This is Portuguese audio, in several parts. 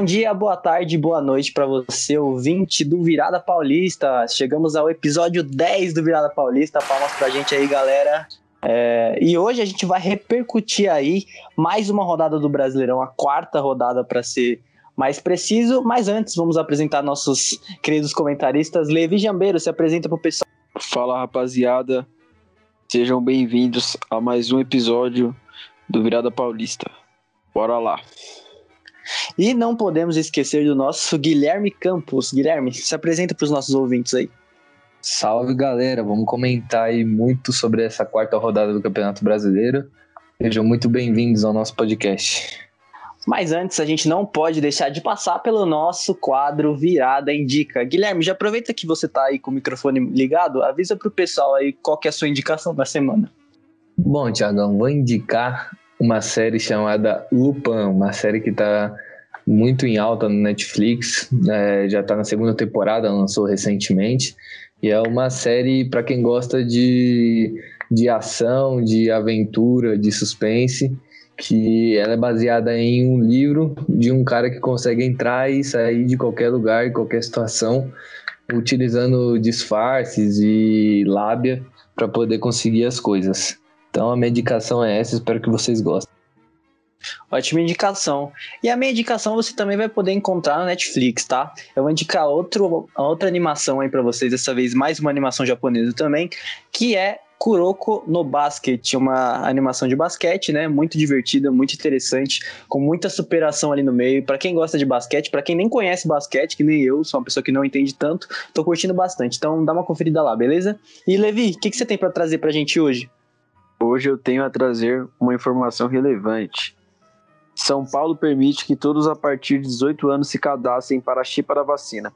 Bom dia, boa tarde, boa noite para você, ouvinte do Virada Paulista. Chegamos ao episódio 10 do Virada Paulista. Palmas pra gente aí, galera. É, e hoje a gente vai repercutir aí mais uma rodada do Brasileirão, a quarta rodada para ser mais preciso. Mas antes, vamos apresentar nossos queridos comentaristas. Levi Jambeiro, se apresenta pro pessoal. Fala, rapaziada. Sejam bem-vindos a mais um episódio do Virada Paulista. Bora lá. E não podemos esquecer do nosso Guilherme Campos. Guilherme, se apresenta para os nossos ouvintes aí. Salve galera, vamos comentar aí muito sobre essa quarta rodada do Campeonato Brasileiro. Sejam muito bem-vindos ao nosso podcast. Mas antes, a gente não pode deixar de passar pelo nosso quadro Virada Indica. Guilherme, já aproveita que você está aí com o microfone ligado, avisa para o pessoal aí qual que é a sua indicação da semana. Bom, Tiagão, vou indicar uma série chamada Lupin, uma série que está muito em alta no Netflix, é, já está na segunda temporada, lançou recentemente, e é uma série para quem gosta de, de ação, de aventura, de suspense, que ela é baseada em um livro de um cara que consegue entrar e sair de qualquer lugar, em qualquer situação, utilizando disfarces e lábia para poder conseguir as coisas. Então a medicação é essa, espero que vocês gostem. Ótima indicação. E a minha indicação você também vai poder encontrar no Netflix, tá? Eu vou indicar outro, outra animação aí para vocês, dessa vez mais uma animação japonesa também, que é Kuroko no Basket, uma animação de basquete, né? Muito divertida, muito interessante, com muita superação ali no meio. Para quem gosta de basquete, para quem nem conhece basquete, que nem eu, sou uma pessoa que não entende tanto, tô curtindo bastante. Então dá uma conferida lá, beleza? E Levi, o que, que você tem para trazer pra gente hoje? Hoje eu tenho a trazer uma informação relevante. São Paulo permite que todos a partir de 18 anos se cadastrem para a chipa da vacina.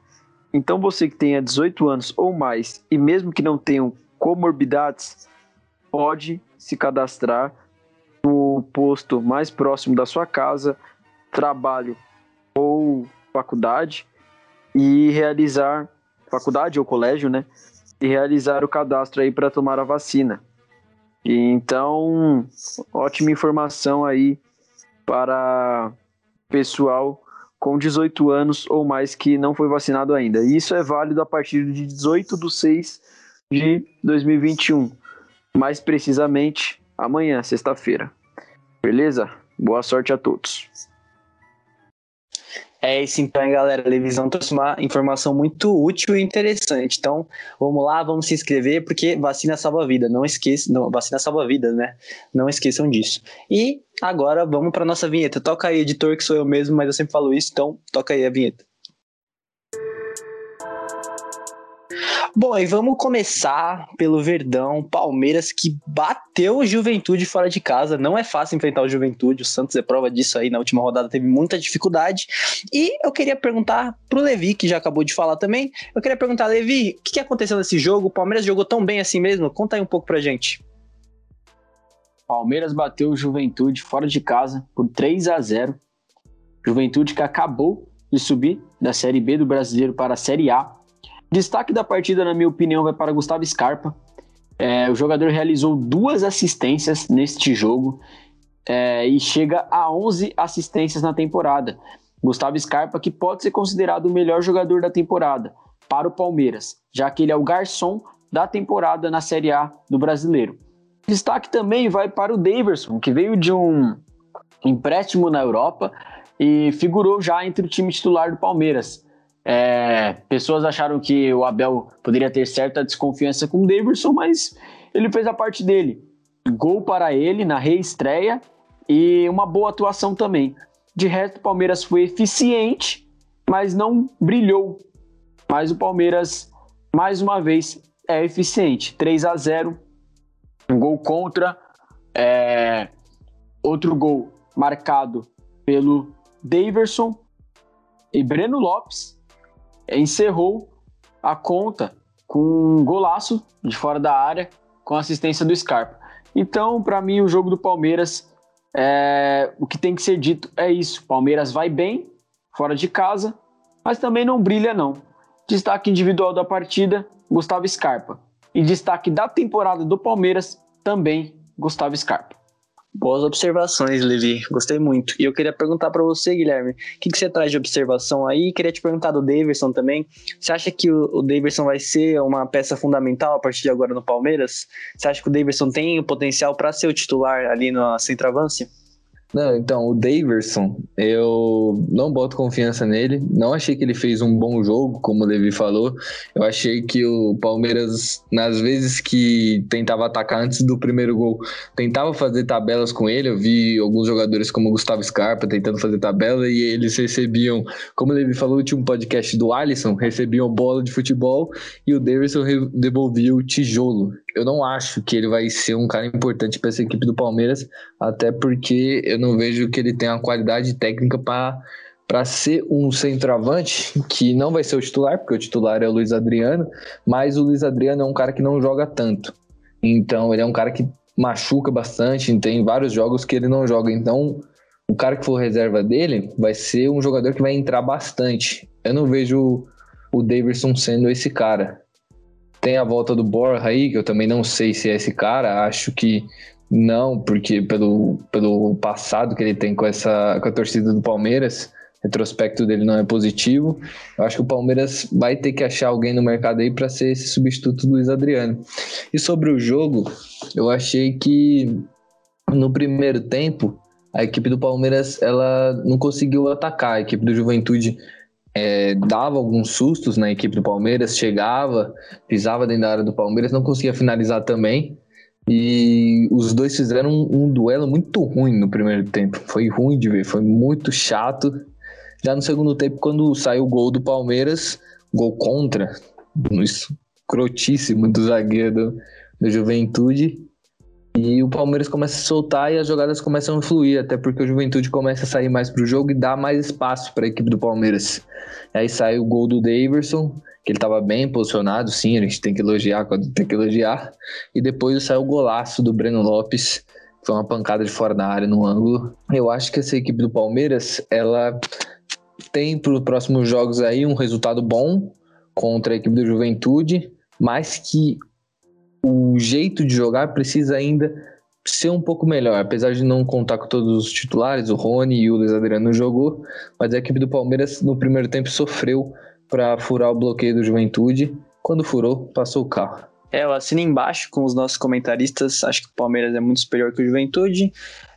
Então você que tenha 18 anos ou mais e mesmo que não tenham comorbidades, pode se cadastrar no posto mais próximo da sua casa, trabalho ou faculdade e realizar faculdade ou colégio, né? E realizar o cadastro aí para tomar a vacina. Então, ótima informação aí para pessoal com 18 anos ou mais que não foi vacinado ainda. Isso é válido a partir de 18 de 6 de 2021. Mais precisamente, amanhã, sexta-feira. Beleza? Boa sorte a todos. É isso então, hein, galera. A Levisão trouxe uma informação muito útil e interessante. Então, vamos lá, vamos se inscrever, porque vacina salva vida. Não esqueçam, não, vacina salva vida, né? Não esqueçam disso. E agora vamos para nossa vinheta. Toca aí, editor, que sou eu mesmo, mas eu sempre falo isso, então toca aí a vinheta. Bom, e vamos começar pelo Verdão, Palmeiras que bateu o Juventude fora de casa. Não é fácil enfrentar o Juventude, o Santos é prova disso aí. Na última rodada teve muita dificuldade. E eu queria perguntar pro Levi, que já acabou de falar também. Eu queria perguntar, Levi, o que, que aconteceu nesse jogo? O Palmeiras jogou tão bem assim mesmo? Conta aí um pouco pra gente. Palmeiras bateu o Juventude fora de casa por 3 a 0. Juventude que acabou de subir da Série B do Brasileiro para a Série A Destaque da partida, na minha opinião, vai para Gustavo Scarpa. É, o jogador realizou duas assistências neste jogo é, e chega a 11 assistências na temporada. Gustavo Scarpa, que pode ser considerado o melhor jogador da temporada para o Palmeiras, já que ele é o garçom da temporada na Série A do Brasileiro. Destaque também vai para o Daverson, que veio de um empréstimo na Europa e figurou já entre o time titular do Palmeiras. É, pessoas acharam que o Abel poderia ter certa desconfiança com o Davidson, mas ele fez a parte dele. Gol para ele na reestreia e uma boa atuação também. De resto, o Palmeiras foi eficiente, mas não brilhou. Mas o Palmeiras, mais uma vez, é eficiente. 3 a 0 um gol contra, é, outro gol marcado pelo Daverson e Breno Lopes encerrou a conta com um golaço de fora da área com assistência do Scarpa. Então, para mim, o jogo do Palmeiras, é, o que tem que ser dito é isso. Palmeiras vai bem, fora de casa, mas também não brilha não. Destaque individual da partida, Gustavo Scarpa. E destaque da temporada do Palmeiras, também Gustavo Scarpa. Boas observações, Levi. Gostei muito. E eu queria perguntar para você, Guilherme, o que, que, você traz de observação aí? Queria te perguntar do Davidson também. Você acha que o, o Davidson vai ser uma peça fundamental a partir de agora no Palmeiras? Você acha que o Davidson tem o potencial para ser o titular ali na centroavância? Não, então, o Daverson, eu não boto confiança nele. Não achei que ele fez um bom jogo, como o Levi falou. Eu achei que o Palmeiras, nas vezes que tentava atacar antes do primeiro gol, tentava fazer tabelas com ele. Eu vi alguns jogadores como o Gustavo Scarpa tentando fazer tabela e eles recebiam, como o Levi falou, tinha um podcast do Alisson, recebiam bola de futebol e o Daverson devolvia o tijolo eu não acho que ele vai ser um cara importante para essa equipe do Palmeiras, até porque eu não vejo que ele tenha uma qualidade técnica para para ser um centroavante que não vai ser o titular, porque o titular é o Luiz Adriano, mas o Luiz Adriano é um cara que não joga tanto. Então, ele é um cara que machuca bastante, tem vários jogos que ele não joga. Então, o cara que for reserva dele vai ser um jogador que vai entrar bastante. Eu não vejo o Davidson sendo esse cara. Tem a volta do Borja aí, que eu também não sei se é esse cara, acho que não, porque pelo, pelo passado que ele tem com, essa, com a torcida do Palmeiras, retrospecto dele não é positivo. Eu acho que o Palmeiras vai ter que achar alguém no mercado aí para ser esse substituto do Luiz Adriano. E sobre o jogo, eu achei que no primeiro tempo a equipe do Palmeiras ela não conseguiu atacar. A equipe do Juventude é, dava alguns sustos na equipe do Palmeiras, chegava, pisava dentro da área do Palmeiras, não conseguia finalizar também. E os dois fizeram um, um, duelo muito ruim no primeiro tempo. Foi ruim de ver, foi muito chato. Já no segundo tempo, quando saiu o gol do Palmeiras, gol contra, escrotíssimo do zagueiro do, do Juventude, e o Palmeiras começa a soltar e as jogadas começam a fluir, até porque o Juventude começa a sair mais pro jogo e dá mais espaço para a equipe do Palmeiras. Aí sai o gol do Daverson, que ele estava bem posicionado, sim, a gente tem que elogiar quando tem que elogiar. E depois sai o golaço do Breno Lopes, que foi uma pancada de fora da área no ângulo. Eu acho que essa equipe do Palmeiras, ela tem para os próximos jogos aí um resultado bom contra a equipe do Juventude, mas que o jeito de jogar precisa ainda ser um pouco melhor, apesar de não contar com todos os titulares, o Rony e o Luiz Adriano jogou, mas a equipe do Palmeiras no primeiro tempo sofreu para furar o bloqueio do Juventude. Quando furou, passou o carro. É, eu assino embaixo com os nossos comentaristas. Acho que o Palmeiras é muito superior que o Juventude.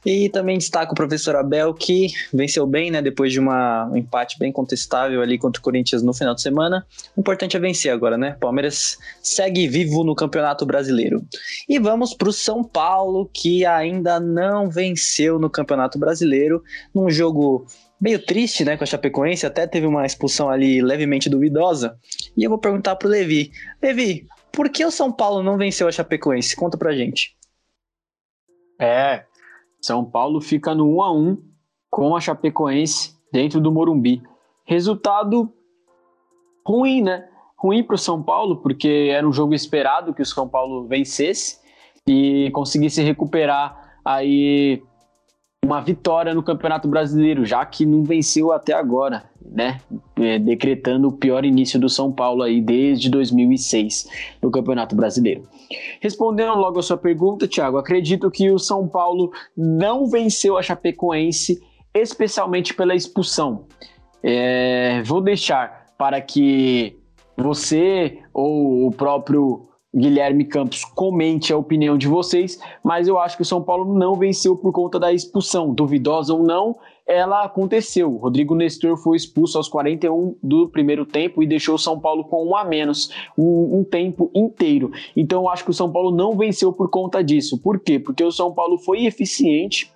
E também destaco o professor Abel, que venceu bem, né? Depois de uma, um empate bem contestável ali contra o Corinthians no final de semana. O importante é vencer agora, né? Palmeiras segue vivo no Campeonato Brasileiro. E vamos para o São Paulo, que ainda não venceu no Campeonato Brasileiro, num jogo meio triste, né, com a Chapecoense, até teve uma expulsão ali levemente duvidosa. E eu vou perguntar pro Levi. Levi, por que o São Paulo não venceu a Chapecoense? Conta pra gente. É, São Paulo fica no 1 a 1 com a Chapecoense dentro do Morumbi. Resultado ruim, né? Ruim para o São Paulo, porque era um jogo esperado que o São Paulo vencesse e conseguisse recuperar aí uma vitória no Campeonato Brasileiro, já que não venceu até agora, né? É, decretando o pior início do São Paulo aí desde 2006 no Campeonato Brasileiro. Respondendo logo a sua pergunta, Thiago, acredito que o São Paulo não venceu a Chapecoense, especialmente pela expulsão. É, vou deixar para que você ou o próprio Guilherme Campos comente a opinião de vocês, mas eu acho que o São Paulo não venceu por conta da expulsão, duvidosa ou não, ela aconteceu. Rodrigo Nestor foi expulso aos 41 do primeiro tempo e deixou o São Paulo com um a menos, um, um tempo inteiro. Então eu acho que o São Paulo não venceu por conta disso. Por quê? Porque o São Paulo foi eficiente,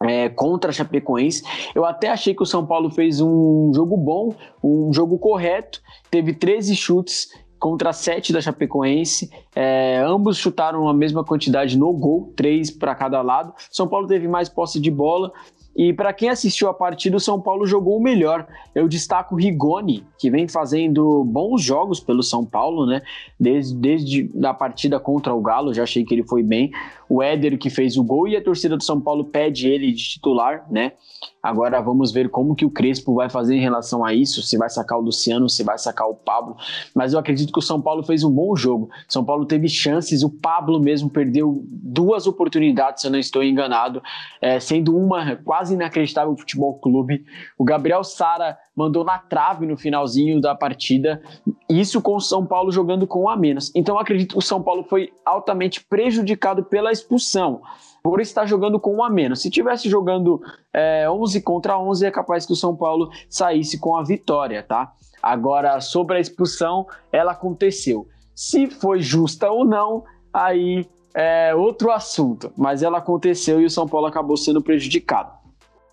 é, contra a Chapecoense. Eu até achei que o São Paulo fez um jogo bom, um jogo correto, teve 13 chutes contra sete da Chapecoense. É, ambos chutaram a mesma quantidade no gol, três para cada lado. São Paulo teve mais posse de bola E para quem assistiu a partida, o São Paulo jogou o melhor. Eu destaco Rigoni, que vem fazendo bons jogos pelo São Paulo, né? Desde, desde a partida contra o Galo, já achei que ele foi bem. O Éder, que fez o gol, e a torcida do São Paulo pede ele de titular, né? Agora vamos ver como que o Crespo vai fazer em relação a isso, se vai sacar o Luciano, se vai sacar o Pablo. Mas eu acredito que o São Paulo fez um bom jogo. São Paulo teve chances, o Pablo mesmo perdeu duas oportunidades, se eu não estou enganado, é, sendo uma quase inacreditável futebol clube. O Gabriel Sara mandou na trave no finalzinho da partida, isso com o São Paulo jogando com um a menos. Então acredito que o São Paulo foi altamente prejudicado pela expulsão por estar jogando com um a menos. Se tivesse jogando é, 11 contra 11, é capaz que o São Paulo saísse com a vitória, tá? Agora, sobre a expulsão, ela aconteceu. Se foi justa ou não, aí é outro assunto, mas ela aconteceu e o São Paulo acabou sendo prejudicado.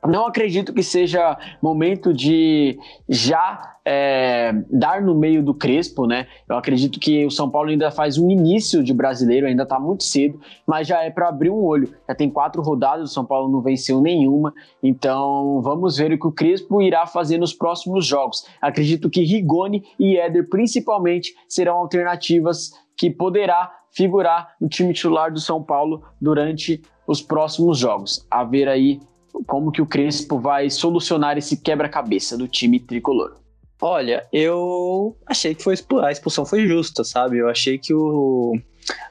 Não acredito que seja momento de já é, dar no meio do Crespo, né? Eu acredito que o São Paulo ainda faz um início de brasileiro, ainda está muito cedo, mas já é para abrir um olho. Já tem quatro rodadas, o São Paulo não venceu nenhuma, então vamos ver o que o Crespo irá fazer nos próximos jogos. Acredito que Rigoni e Éder, principalmente, serão alternativas que poderá figurar no time titular do São Paulo durante os próximos jogos. A ver aí como que o Crespo vai solucionar esse quebra-cabeça do time tricolor? Olha, eu achei que foi a expulsão foi justa, sabe? Eu achei que o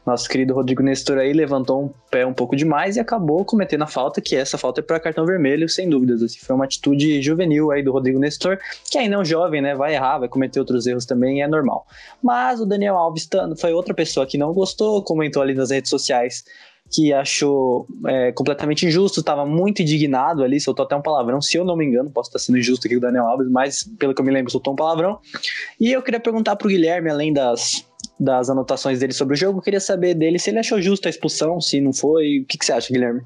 nosso querido Rodrigo Nestor aí levantou um pé um pouco demais e acabou cometendo a falta, que essa falta é para cartão vermelho, sem dúvidas. Assim, foi uma atitude juvenil aí do Rodrigo Nestor, que ainda é um jovem, né? Vai errar, vai cometer outros erros também, é normal. Mas o Daniel Alves foi outra pessoa que não gostou, comentou ali nas redes sociais que achou é, completamente injusto, estava muito indignado ali, soltou até um palavrão, se eu não me engano, posso estar sendo injusto aqui com o Daniel Alves, mas pelo que eu me lembro, soltou um palavrão. E eu queria perguntar para o Guilherme, além das, das anotações dele sobre o jogo, eu queria saber dele se ele achou justo a expulsão, se não foi. O que, que você acha, Guilherme?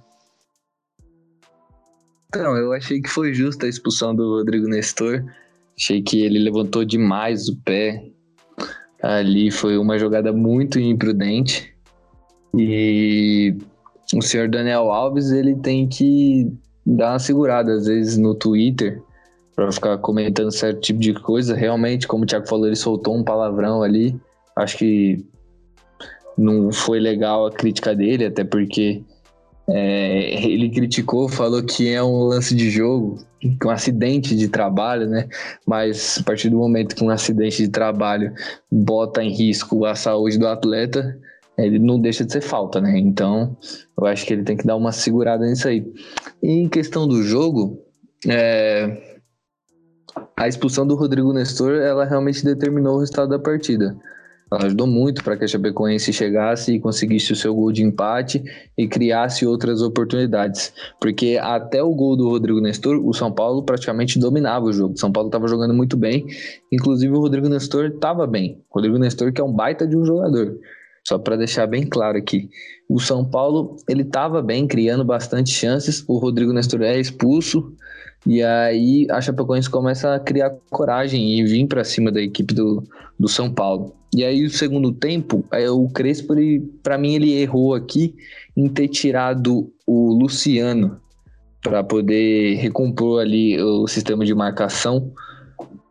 Então, eu achei que foi justa a expulsão do Rodrigo Nestor. Achei que ele levantou demais o pé. Ali foi uma jogada muito imprudente. E o senhor Daniel Alves, ele tem que dar uma segurada, às vezes, no Twitter, para ficar comentando certo tipo de coisa. Realmente, como o Thiago falou, ele soltou um palavrão ali. Acho que não foi legal a crítica dele, até porque é, ele criticou, falou que é um lance de jogo, um acidente de trabalho, né? Mas a partir do momento que um acidente de trabalho bota em risco a saúde do atleta, ele não deixa de ser falta, né? Então, eu acho que ele tem que dar uma segurada nisso aí. Em questão do jogo, é... a expulsão do Rodrigo Nestor, ela realmente determinou o resultado da partida. Ela ajudou muito para que a Chapecoense chegasse e conseguisse o seu gol de empate e criasse outras oportunidades. Porque até o gol do Rodrigo Nestor, o São Paulo praticamente dominava o jogo. O São Paulo estava jogando muito bem, inclusive o Rodrigo Nestor estava bem. O Rodrigo Nestor, que é um baita de um jogador. Só para deixar bem claro aqui. O São Paulo, ele estava bem, criando bastante chances. O Rodrigo Nestor é expulso. E aí a Chapecoense começa a criar coragem e vir para cima da equipe do, do São Paulo. E aí o segundo tempo, é, o Crespo, para mim, ele errou aqui em ter tirado o Luciano para poder recompor ali o sistema de marcação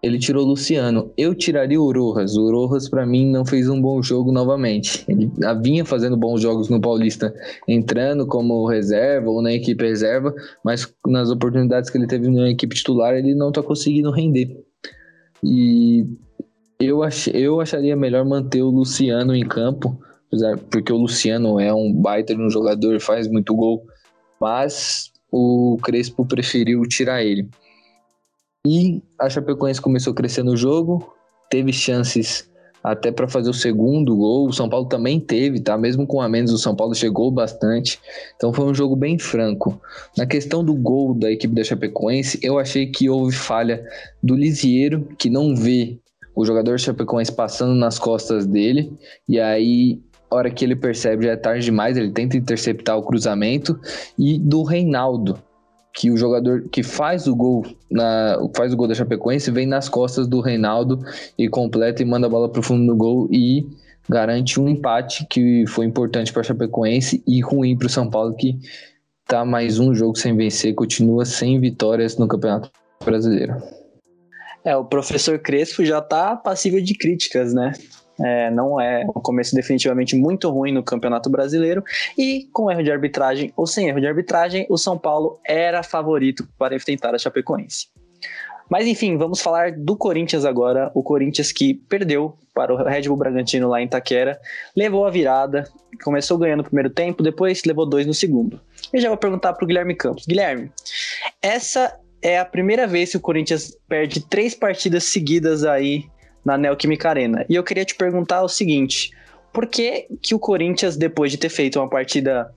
ele tirou o Luciano. Eu tiraria o Rojas. O Rojas, para mim, não fez um bom jogo novamente. Ele vinha fazendo bons jogos no Paulista, entrando como reserva ou na equipe reserva, mas nas oportunidades que ele teve na equipe titular, ele não tá conseguindo render. E eu, ach, eu acharia melhor manter o Luciano em campo, porque o Luciano é um baita de um jogador, faz muito gol, mas o Crespo preferiu tirar ele. E a Chapecoense começou a crescer no jogo, teve chances até para fazer o segundo gol. O São Paulo também teve, tá? Mesmo com a menos, o São Paulo chegou bastante. Então foi um jogo bem franco. Na questão do gol da equipe da Chapecoense, eu achei que houve falha do Lisieiro, que não vê o jogador Chapecoense passando nas costas dele. E aí, hora que ele percebe já é tarde demais, ele tenta interceptar o cruzamento. E do Reinaldo, que o jogador que faz o gol na, faz o gol da Chapecoense vem nas costas do Reinaldo e completa e manda a bola para o fundo do gol e garante um empate que foi importante para a Chapecoense e ruim para o São Paulo que tá mais um jogo sem vencer, continua sem vitórias no Campeonato Brasileiro. É, o professor Crespo já tá passível de críticas, né? É, não é um começo definitivamente muito ruim no Campeonato Brasileiro e com erro de arbitragem ou sem erro de arbitragem, o São Paulo era favorito para enfrentar a Chapecoense. Mas enfim, vamos falar do Corinthians agora. O Corinthians que perdeu para o Red Bull Bragantino lá em Itaquera, levou a virada, começou ganhando no primeiro tempo, depois levou dois no segundo. Eu já vou perguntar para o Guilherme Campos. Guilherme, essa é a primeira vez que o Corinthians perde três partidas seguidas aí na Neoquímica Arena. E eu queria te perguntar o seguinte: por que, que o Corinthians, depois de ter feito uma partida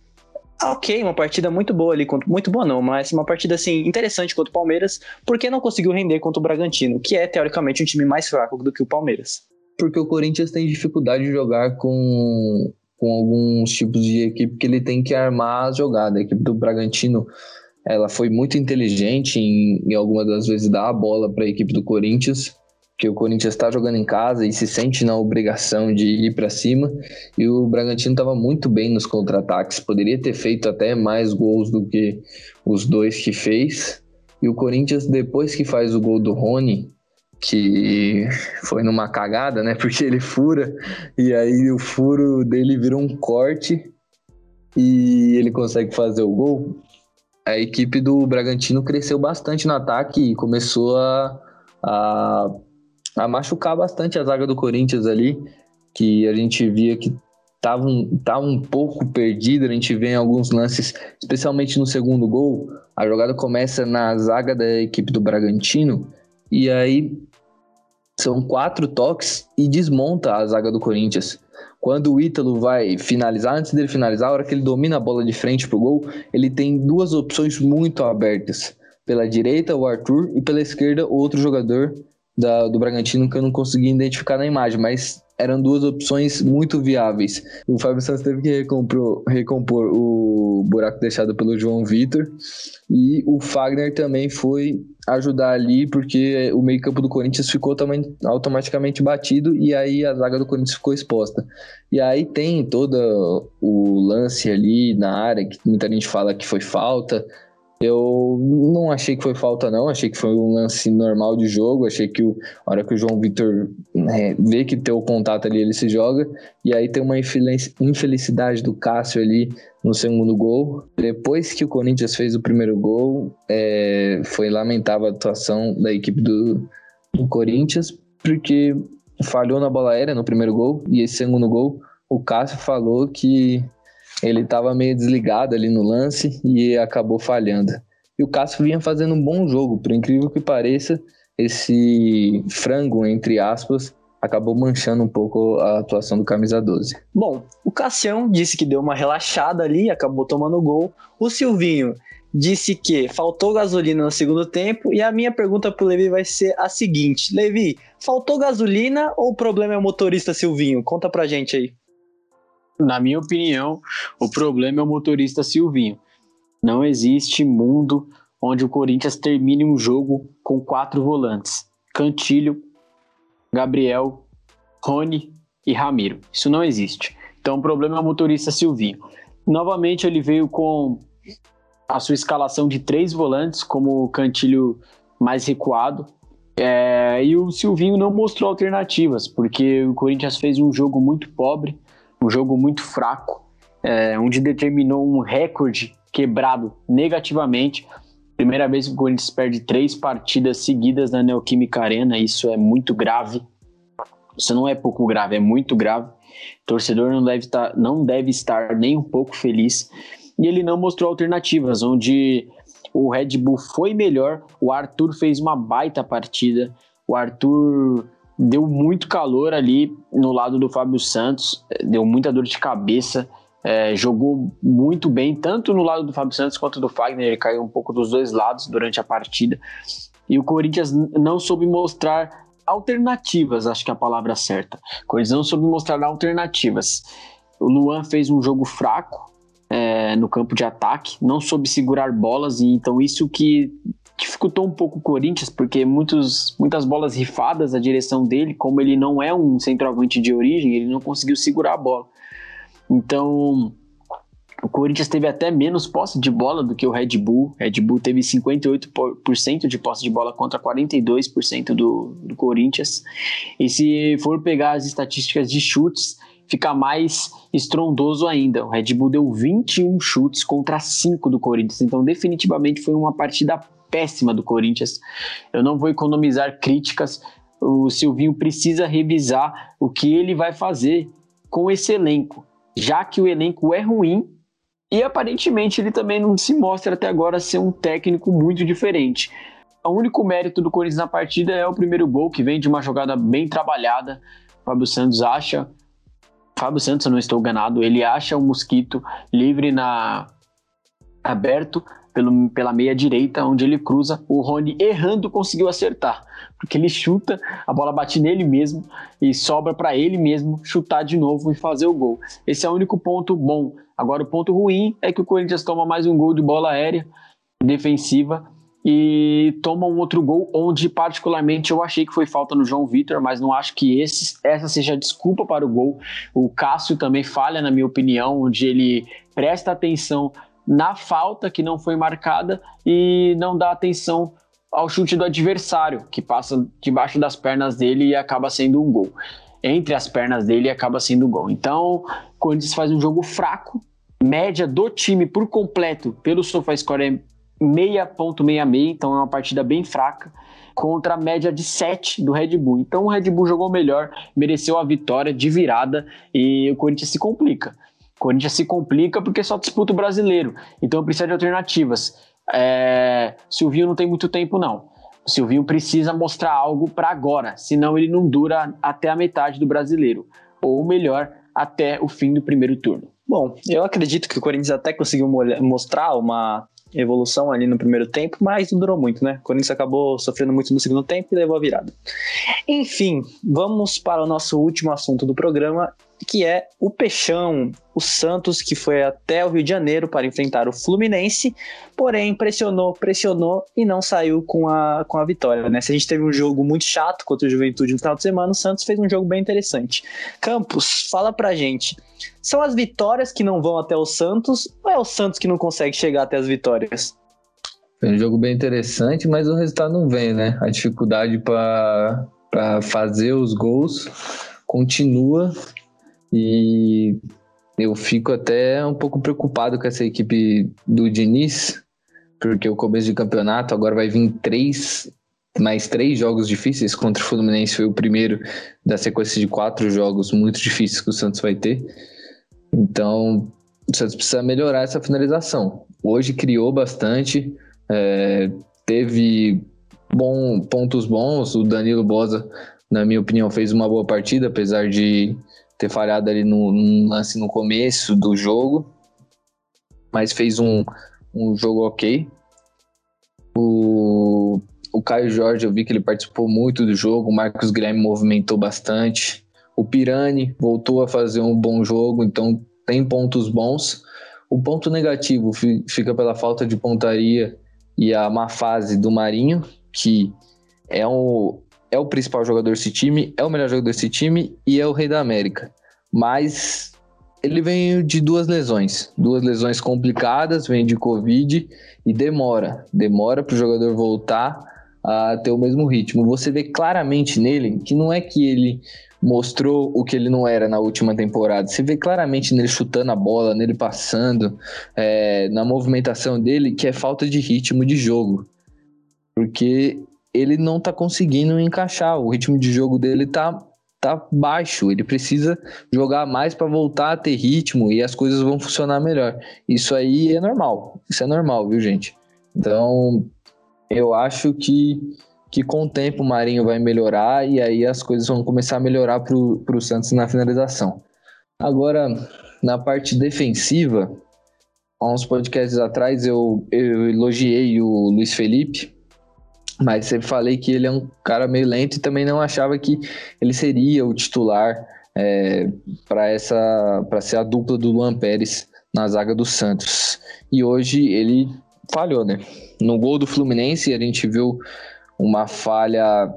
ok, uma partida muito boa ali, muito boa não, mas uma partida assim interessante contra o Palmeiras, por que não conseguiu render contra o Bragantino, que é teoricamente um time mais fraco do que o Palmeiras? Porque o Corinthians tem dificuldade de jogar com, com alguns tipos de equipe que ele tem que armar a jogada. A equipe do Bragantino ela foi muito inteligente em, em algumas das vezes dar a bola para a equipe do Corinthians que o Corinthians está jogando em casa e se sente na obrigação de ir para cima. E o Bragantino estava muito bem nos contra-ataques, poderia ter feito até mais gols do que os dois que fez. E o Corinthians, depois que faz o gol do Rony, que foi numa cagada, né? Porque ele fura e aí o furo dele virou um corte e ele consegue fazer o gol. A equipe do Bragantino cresceu bastante no ataque e começou a, a a machucar bastante a zaga do Corinthians ali, que a gente via que estava um, tava um pouco perdida, a gente vê em alguns lances, especialmente no segundo gol, a jogada começa na zaga da equipe do Bragantino, e aí são quatro toques e desmonta a zaga do Corinthians. Quando o Ítalo vai finalizar, antes dele finalizar, a hora que ele domina a bola de frente pro gol, ele tem duas opções muito abertas. Pela direita, o Arthur, e pela esquerda, outro jogador da, do Bragantino que eu não consegui identificar na imagem, mas eram duas opções muito viáveis. O Fábio Santos teve que recompor, recompor o buraco deixado pelo João Vitor e o Fagner também foi ajudar ali porque o meio-campo do Corinthians ficou também automaticamente batido e aí a zaga do Corinthians ficou exposta. E aí tem todo o lance ali na área que muita gente fala que foi falta, eu não achei que foi falta, não. Achei que foi um lance normal de jogo. Achei que o, a hora que o João Vitor né, vê que tem o contato ali, ele se joga. E aí tem uma infelicidade do Cássio ali no segundo gol. Depois que o Corinthians fez o primeiro gol, é, foi lamentável a atuação da equipe do, do Corinthians, porque falhou na bola aérea no primeiro gol. E esse segundo gol, o Cássio falou que ele estava meio desligado ali no lance e acabou falhando. E o Cássio vinha fazendo um bom jogo, por incrível que pareça, esse frango, entre aspas, acabou manchando um pouco a atuação do camisa 12. Bom, o Cassião disse que deu uma relaxada ali, acabou tomando gol. O Silvinho disse que faltou gasolina no segundo tempo. E a minha pergunta pro Levi vai ser a seguinte: Levi, faltou gasolina ou o problema é o motorista Silvinho? Conta pra gente aí na minha opinião, o problema é o motorista Silvinho. Não existe mundo onde o Corinthians termine um jogo com quatro volantes: Cantilho, Gabriel, Rony e Ramiro. Isso não existe. Então o problema é o motorista Silvinho. Novamente ele veio com a sua escalação de três volantes, como o Cantilho mais recuado. É, e o Silvinho não mostrou alternativas, porque o Corinthians fez um jogo muito pobre um jogo muito fraco, é, onde determinou um recorde quebrado negativamente. Primeira vez que o Corinthians perde três partidas seguidas na Neoquímica Arena, isso é muito grave. Isso não é pouco grave, é muito grave. O torcedor não deve, tá, não deve estar nem um pouco feliz. E ele não mostrou alternativas, onde o Red Bull foi melhor, o Arthur fez uma baita partida, o Arthur deu muito calor ali no lado do Fábio Santos, deu muita dor de cabeça, é, jogou muito bem, tanto no lado do Fábio Santos quanto do Fagner, ele caiu um pouco dos dois lados durante a partida. E o Corinthians não soube mostrar alternativas, acho que é a palavra certa. O Corinthians não soube mostrar alternativas. O Luan fez um jogo fraco é, no campo de ataque, não soube segurar bolas, e então isso que dificultou um pouco o Corinthians, porque muitos, muitas bolas rifadas a direção dele, como ele não é um centroavante de origem, ele não conseguiu segurar a bola. Então, O Corinthians teve até menos posse de bola do que o Red Bull. Red Bull teve 58% de posse de bola contra 42% do, do Corinthians. E se for pegar as estatísticas de chutes, fica mais estrondoso ainda. O Red Bull deu 21 chutes contra 5 do Corinthians. Então, definitivamente foi uma partida péssima do Corinthians. Eu não vou economizar críticas. O Silvinho precisa revisar o que ele vai fazer com esse elenco, já que o elenco é ruim e aparentemente ele também não se mostra até agora ser um técnico muito diferente. O único mérito do Corinthians na partida é o primeiro gol, que vem de uma jogada bem trabalhada. Fábio Santos acha. Fábio Santos, eu não estou enganado, ele acha o Mosquito livre na aberto pelo, pela meia direita, onde ele cruza. O Rony, errando, conseguiu acertar, porque ele chuta, a bola bate nele mesmo e sobra para ele mesmo chutar de novo e fazer o gol. Esse é o único ponto bom. Agora, o ponto ruim é que o Corinthians toma mais um gol de bola aérea defensiva e toma um outro gol onde particularmente eu achei que foi falta no João Vitor, mas não acho que esse, essa seja a desculpa para o gol. O Cássio também falha, na minha opinião, onde ele presta atenção na falta que não foi marcada e não dá atenção ao chute do adversário, que passa debaixo das pernas dele e acaba sendo um gol. Entre as pernas dele acaba sendo um gol. Então, o Corinthians faz um jogo fraco, média do time por completo pelo SofaScore é 6.66, então é uma partida bem fraca contra a média de 7 do Red Bull. Então o Red Bull jogou melhor, mereceu a vitória de virada e o Corinthians se complica. Corinthians se complica porque só disputa o brasileiro. Então precisa de alternativas. É... Silvinho não tem muito tempo, não. O Silvinho precisa mostrar algo para agora, senão ele não dura até a metade do brasileiro. Ou melhor, até o fim do primeiro turno. Bom, eu acredito que o Corinthians até conseguiu mostrar uma evolução ali no primeiro tempo, mas não durou muito, né? O Corinthians acabou sofrendo muito no segundo tempo e levou a virada. Enfim, vamos para o nosso último assunto do programa, que é o Peixão, o Santos, que foi até o Rio de Janeiro para enfrentar o Fluminense, porém pressionou, pressionou e não saiu com a, com a vitória. Né? Se a gente teve um jogo muito chato contra o Juventude no final de semana, o Santos fez um jogo bem interessante. Campos, fala pra gente. São as vitórias que não vão até o Santos ou é o Santos que não consegue chegar até as vitórias? Foi um jogo bem interessante, mas o resultado não vem, né? A dificuldade para fazer os gols continua e eu fico até um pouco preocupado com essa equipe do Diniz, porque o começo de campeonato agora vai vir três, mais três jogos difíceis contra o Fluminense. Foi o primeiro da sequência de quatro jogos muito difíceis que o Santos vai ter. Então, o Santos precisa melhorar essa finalização. Hoje criou bastante, é, teve bom, pontos bons. O Danilo Bosa, na minha opinião, fez uma boa partida, apesar de ter falhado ali no, no começo do jogo, mas fez um, um jogo ok. O, o Caio Jorge, eu vi que ele participou muito do jogo, o Marcos Guilherme movimentou bastante. O Pirani voltou a fazer um bom jogo, então tem pontos bons. O ponto negativo fica pela falta de pontaria e a má fase do Marinho, que é um, é o principal jogador desse time, é o melhor jogador desse time e é o rei da América. Mas ele vem de duas lesões, duas lesões complicadas, vem de Covid e demora, demora para o jogador voltar a ter o mesmo ritmo. Você vê claramente nele que não é que ele mostrou o que ele não era na última temporada. Você vê claramente nele chutando a bola, nele passando, é, na movimentação dele, que é falta de ritmo de jogo. Porque ele não tá conseguindo encaixar. O ritmo de jogo dele tá, tá baixo. Ele precisa jogar mais para voltar a ter ritmo e as coisas vão funcionar melhor. Isso aí é normal. Isso é normal, viu, gente? Então, eu acho que, que com o tempo o Marinho vai melhorar e aí as coisas vão começar a melhorar pro, pro Santos na finalização. Agora, na parte defensiva, há uns podcasts atrás eu, eu elogiei o Luiz Felipe mas sempre falei que ele é um cara meio lento e também não achava que ele seria o titular é, para essa para ser a dupla do Luan Pérez na zaga do Santos. E hoje ele falhou, né? No gol do Fluminense a gente viu uma falha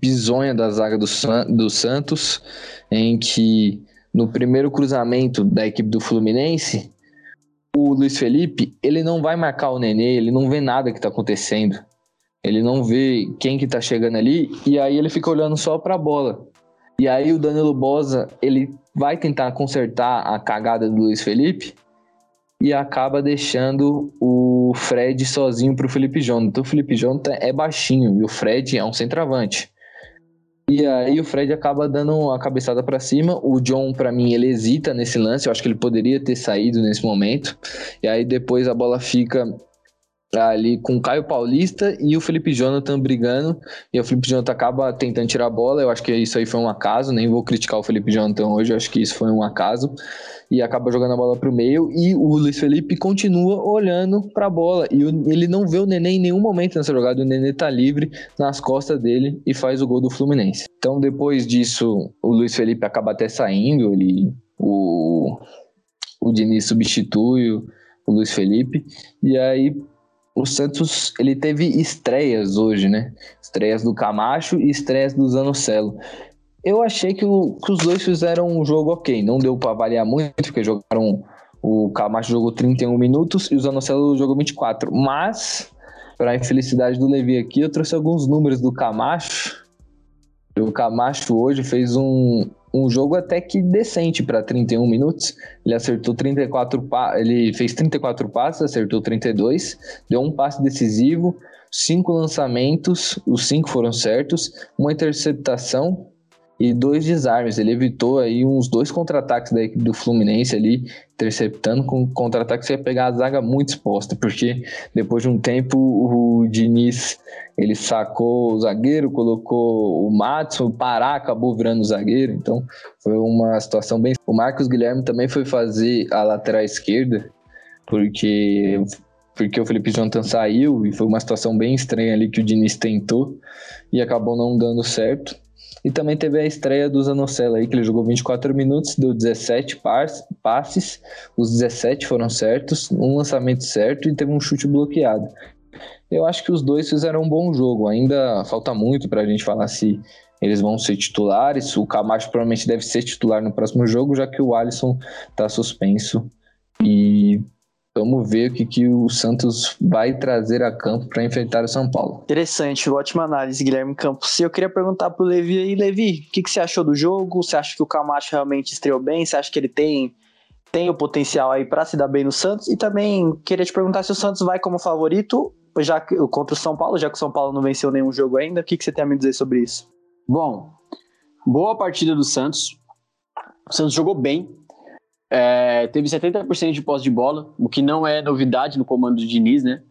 bizonha da zaga do, do Santos, em que no primeiro cruzamento da equipe do Fluminense, o Luiz Felipe, ele não vai marcar o Nenê, ele não vê nada que tá acontecendo. Ele não vê quem que tá chegando ali e aí ele fica olhando só pra bola. E aí o Danilo Bosa, ele vai tentar consertar a cagada do Luiz Felipe e acaba deixando o Fred sozinho pro Felipe Jonathan. Então o Felipe Jonathan é baixinho e o Fred é um centroavante. E aí o Fred acaba dando a cabeçada para cima. O John, para mim, ele hesita nesse lance. Eu acho que ele poderia ter saído nesse momento. E aí depois a bola fica ali com o Caio Paulista e o Felipe Jonathan brigando. E o Felipe Jonathan acaba tentando tirar a bola. Eu acho que isso aí foi um acaso. Nem vou criticar o Felipe Jonathan hoje. Eu acho que isso foi um acaso. E acaba jogando a bola pro meio. E o Luiz Felipe continua olhando pra bola. E ele não vê o Nenê em nenhum momento nessa jogada. O Nenê tá livre nas costas dele e faz o gol do Fluminense. Então depois disso, o Luiz Felipe acaba até saindo. Ele, o, o Diniz substitui o, o Luiz Felipe. E aí o Santos ele teve estreias hoje, né? Estreias do Camacho e estreias do Zanocelo. Eu achei que, o, que os dois fizeram um jogo ok. Não deu para avaliar muito, porque jogaram. O Camacho jogou 31 minutos e o Zanocelo jogou 24. Mas, para a infelicidade do Levi aqui, eu trouxe alguns números do Camacho. O Camacho hoje fez um, um jogo até que decente para 31 minutos. Ele acertou 34 pa ele fez 34 passes, acertou 32, deu um passe decisivo, cinco lançamentos, os cinco foram certos, uma interceptação e dois desarmes. Ele evitou aí uns dois contra-ataques da equipe do Fluminense ali, interceptando com contra-ataques ia pegar a zaga muito exposta, porque depois de um tempo o Diniz ele sacou o zagueiro, colocou o Matos, o Pará acabou virando o zagueiro, então foi uma situação bem. O Marcos Guilherme também foi fazer a lateral esquerda, porque porque o Felipe Jonathan saiu e foi uma situação bem estranha ali que o Diniz tentou e acabou não dando certo. E também teve a estreia do Zanocelo aí, que ele jogou 24 minutos, deu 17 passes, os 17 foram certos, um lançamento certo e teve um chute bloqueado. Eu acho que os dois fizeram um bom jogo. Ainda falta muito para a gente falar se eles vão ser titulares. O Camacho provavelmente deve ser titular no próximo jogo, já que o Alisson está suspenso. E Vamos ver o que, que o Santos vai trazer a campo para enfrentar o São Paulo. Interessante, ótima análise, Guilherme Campos. Eu queria perguntar para o Levi aí, Levi, o que, que você achou do jogo? Você acha que o Camacho realmente estreou bem? Você acha que ele tem, tem o potencial aí para se dar bem no Santos? E também queria te perguntar se o Santos vai como favorito já contra o São Paulo, já que o São Paulo não venceu nenhum jogo ainda. O que, que você tem a me dizer sobre isso? Bom, boa partida do Santos. O Santos jogou bem, é, teve 70% de posse de bola, o que não é novidade no comando do Diniz, né?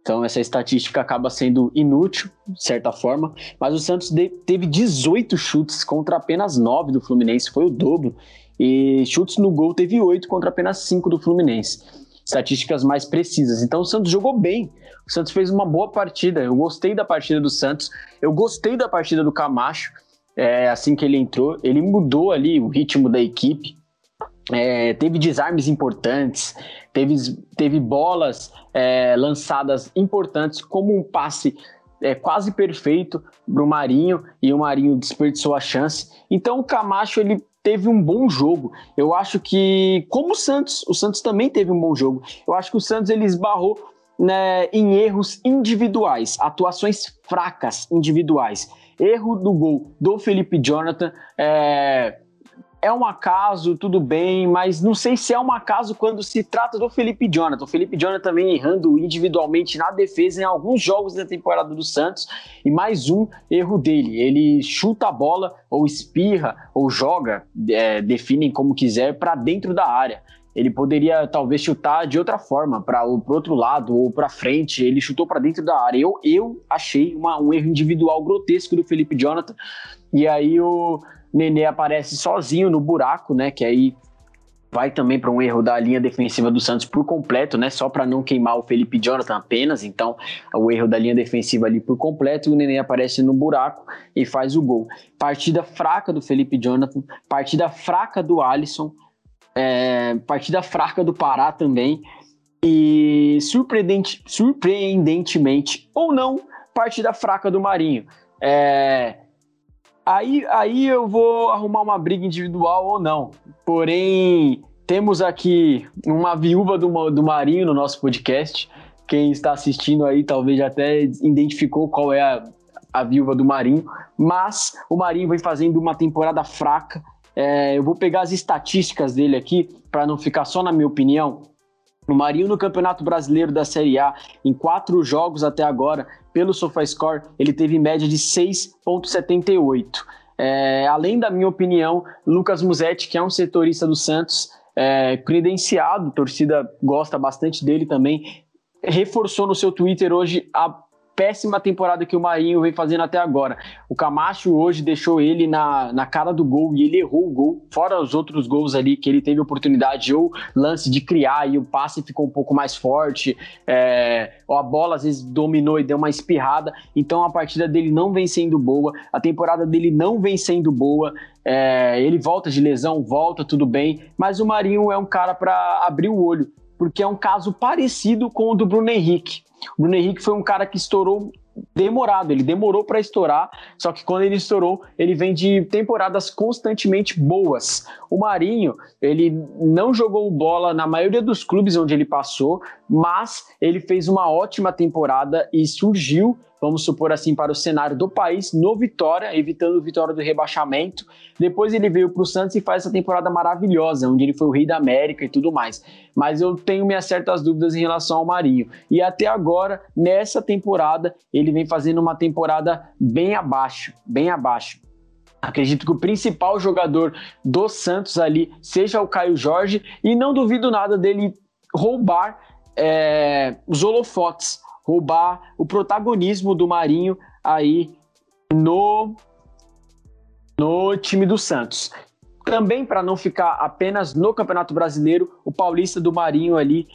Então essa estatística acaba sendo inútil, de certa forma. Mas o Santos teve 18 chutes contra apenas 9 do Fluminense, foi o dobro. E chutes no gol teve 8 contra apenas 5 do Fluminense. Estatísticas mais precisas. Então o Santos jogou bem. O Santos fez uma boa partida. Eu gostei da partida do Santos. Eu gostei da partida do Camacho. É, assim que ele entrou, ele mudou ali o ritmo da equipe. É, teve desarmes importantes, teve, teve bolas é, lançadas importantes, como um passe é, quase perfeito para o Marinho e o Marinho desperdiçou a chance. Então o Camacho ele teve um bom jogo. Eu acho que, como o Santos, o Santos também teve um bom jogo. Eu acho que o Santos ele esbarrou né, em erros individuais, atuações fracas individuais. Erro do gol do Felipe Jonathan. É, é um acaso, tudo bem, mas não sei se é um acaso quando se trata do Felipe Jonathan. O Felipe Jonathan também errando individualmente na defesa em alguns jogos da temporada do Santos e mais um erro dele. Ele chuta a bola ou espirra ou joga, é, definem como quiser, para dentro da área. Ele poderia talvez chutar de outra forma, para o outro lado ou para frente. Ele chutou para dentro da área. Eu, eu achei uma, um erro individual grotesco do Felipe Jonathan. E aí o Nenê aparece sozinho no buraco, né? Que aí vai também para um erro da linha defensiva do Santos por completo, né? Só para não queimar o Felipe Jonathan apenas. Então, o erro da linha defensiva ali por completo. O Nenê aparece no buraco e faz o gol. Partida fraca do Felipe Jonathan, partida fraca do Alisson, é, partida fraca do Pará também. E surpreendente, surpreendentemente ou não, partida fraca do Marinho. É, Aí, aí eu vou arrumar uma briga individual ou não. Porém, temos aqui uma viúva do, do Marinho no nosso podcast. Quem está assistindo aí talvez até identificou qual é a, a viúva do Marinho. Mas o Marinho vem fazendo uma temporada fraca. É, eu vou pegar as estatísticas dele aqui para não ficar só na minha opinião. O Marinho no Campeonato Brasileiro da Série A, em quatro jogos até agora, pelo SofaScore, ele teve média de 6,78. É, além da minha opinião, Lucas Musetti, que é um setorista do Santos, é, credenciado, torcida gosta bastante dele também, reforçou no seu Twitter hoje a péssima temporada que o Marinho vem fazendo até agora. O Camacho hoje deixou ele na, na cara do gol e ele errou o gol, fora os outros gols ali que ele teve oportunidade ou lance de criar e o passe ficou um pouco mais forte, é, ou a bola às vezes dominou e deu uma espirrada. Então a partida dele não vem sendo boa, a temporada dele não vem sendo boa. É, ele volta de lesão, volta, tudo bem, mas o Marinho é um cara para abrir o olho, porque é um caso parecido com o do Bruno Henrique. O Bruno Henrique foi um cara que estourou demorado, ele demorou para estourar, só que quando ele estourou, ele vem de temporadas constantemente boas. O Marinho, ele não jogou bola na maioria dos clubes onde ele passou, mas ele fez uma ótima temporada e surgiu vamos supor assim, para o cenário do país no Vitória, evitando o Vitória do rebaixamento. Depois ele veio para o Santos e faz essa temporada maravilhosa, onde ele foi o rei da América e tudo mais. Mas eu tenho minhas certas dúvidas em relação ao Marinho. E até agora, nessa temporada, ele vem fazendo uma temporada bem abaixo, bem abaixo. Acredito que o principal jogador do Santos ali seja o Caio Jorge e não duvido nada dele roubar é, os holofotes roubar o protagonismo do Marinho aí no, no time do Santos. Também para não ficar apenas no Campeonato Brasileiro, o Paulista do Marinho ali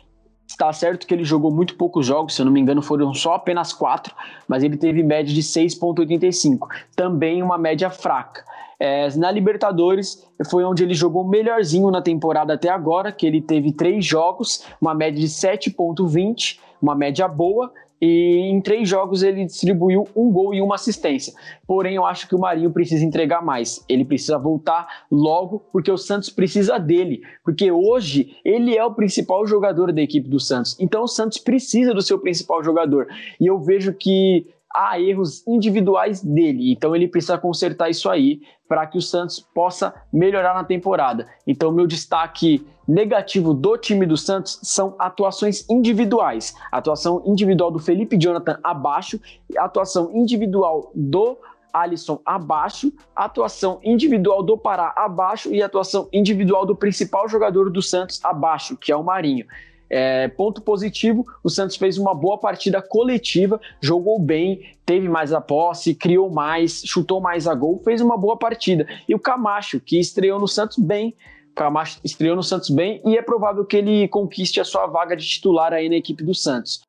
Está certo que ele jogou muito poucos jogos, se eu não me engano, foram só apenas quatro, mas ele teve média de 6,85. Também uma média fraca. É, na Libertadores foi onde ele jogou melhorzinho na temporada até agora, que ele teve três jogos, uma média de 7,20 uma média boa, e em três jogos ele distribuiu um gol e uma assistência. Porém, eu acho que o Marinho precisa entregar mais. Ele precisa voltar logo, porque o Santos precisa dele. Porque hoje ele é o principal jogador da equipe do Santos. Então o Santos precisa do seu principal jogador. E eu vejo que há erros individuais dele. Então ele precisa consertar isso aí para que o Santos possa melhorar na temporada. Então meu destaque negativo do time do Santos são atuações individuais. atuação individual do Felipe Jonathan abaixo, atuação individual do Alisson abaixo, atuação individual do Pará abaixo e atuação individual do principal jogador do Santos abaixo, que é o Marinho. É, ponto positivo, o Santos fez uma boa partida coletiva, jogou bem, teve mais a posse, criou mais, chutou mais a gol, fez uma boa partida. E o Camacho, que estreou no Santos bem, Camacho estreou no Santos bem e é provável que ele conquiste a sua vaga de titular aí na equipe do Santos.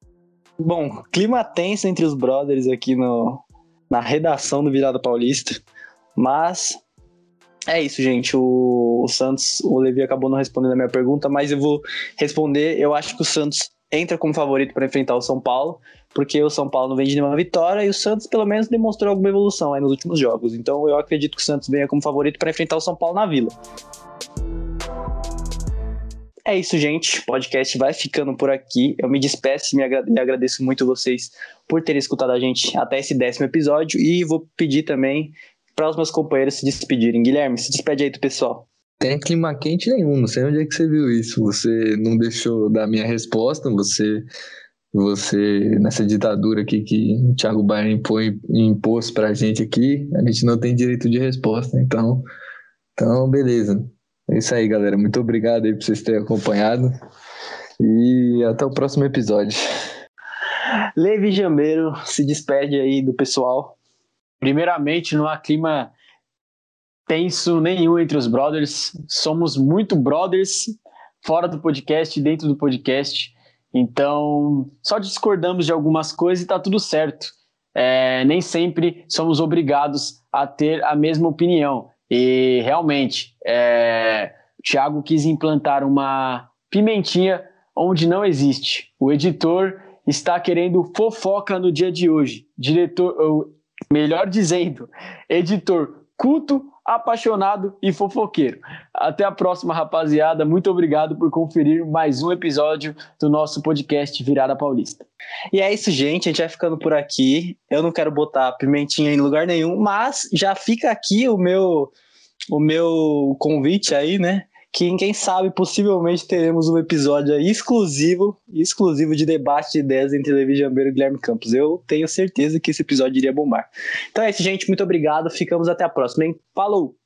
Bom, clima tenso entre os brothers aqui no, na redação do Virado Paulista, mas é isso, gente. O, o, Santos, o Levi acabou não respondendo a minha pergunta, mas eu vou responder. Eu acho que o Santos entra como favorito para enfrentar o São Paulo, porque o São Paulo não vem de nenhuma vitória e o Santos pelo menos demonstrou alguma evolução aí nos últimos jogos. Então eu acredito que o Santos venha como favorito para enfrentar o São Paulo na Vila. É isso, gente. O podcast vai ficando por aqui. Eu me despeço e agradeço muito vocês por terem escutado a gente até esse décimo episódio. E vou pedir também para os meus companheiros se despedirem. Guilherme, se despede aí do pessoal. Tem clima quente nenhum, não sei onde é que você viu isso. Você não deixou dar minha resposta, você você nessa ditadura aqui que o Thiago Baiano impõe, impôs pra gente aqui, a gente não tem direito de resposta, então, então beleza. É isso aí, galera. Muito obrigado aí por vocês terem acompanhado e até o próximo episódio. Levi Jambeiro se despede aí do pessoal. Primeiramente, não há clima tenso nenhum entre os brothers. Somos muito brothers fora do podcast e dentro do podcast. Então, só discordamos de algumas coisas e tá tudo certo. É, nem sempre somos obrigados a ter a mesma opinião. E realmente, é, o Thiago quis implantar uma pimentinha onde não existe. O editor está querendo fofoca no dia de hoje. Diretor, melhor dizendo, editor culto apaixonado e fofoqueiro. Até a próxima, rapaziada. Muito obrigado por conferir mais um episódio do nosso podcast Virada Paulista. E é isso, gente. A gente vai ficando por aqui. Eu não quero botar pimentinha em lugar nenhum, mas já fica aqui o meu o meu convite aí, né? Que quem sabe possivelmente teremos um episódio exclusivo, exclusivo de debate de ideias entre Levi Jambeiro e Guilherme Campos. Eu tenho certeza que esse episódio iria bombar. Então é isso, gente. Muito obrigado. Ficamos até a próxima, hein? Falou!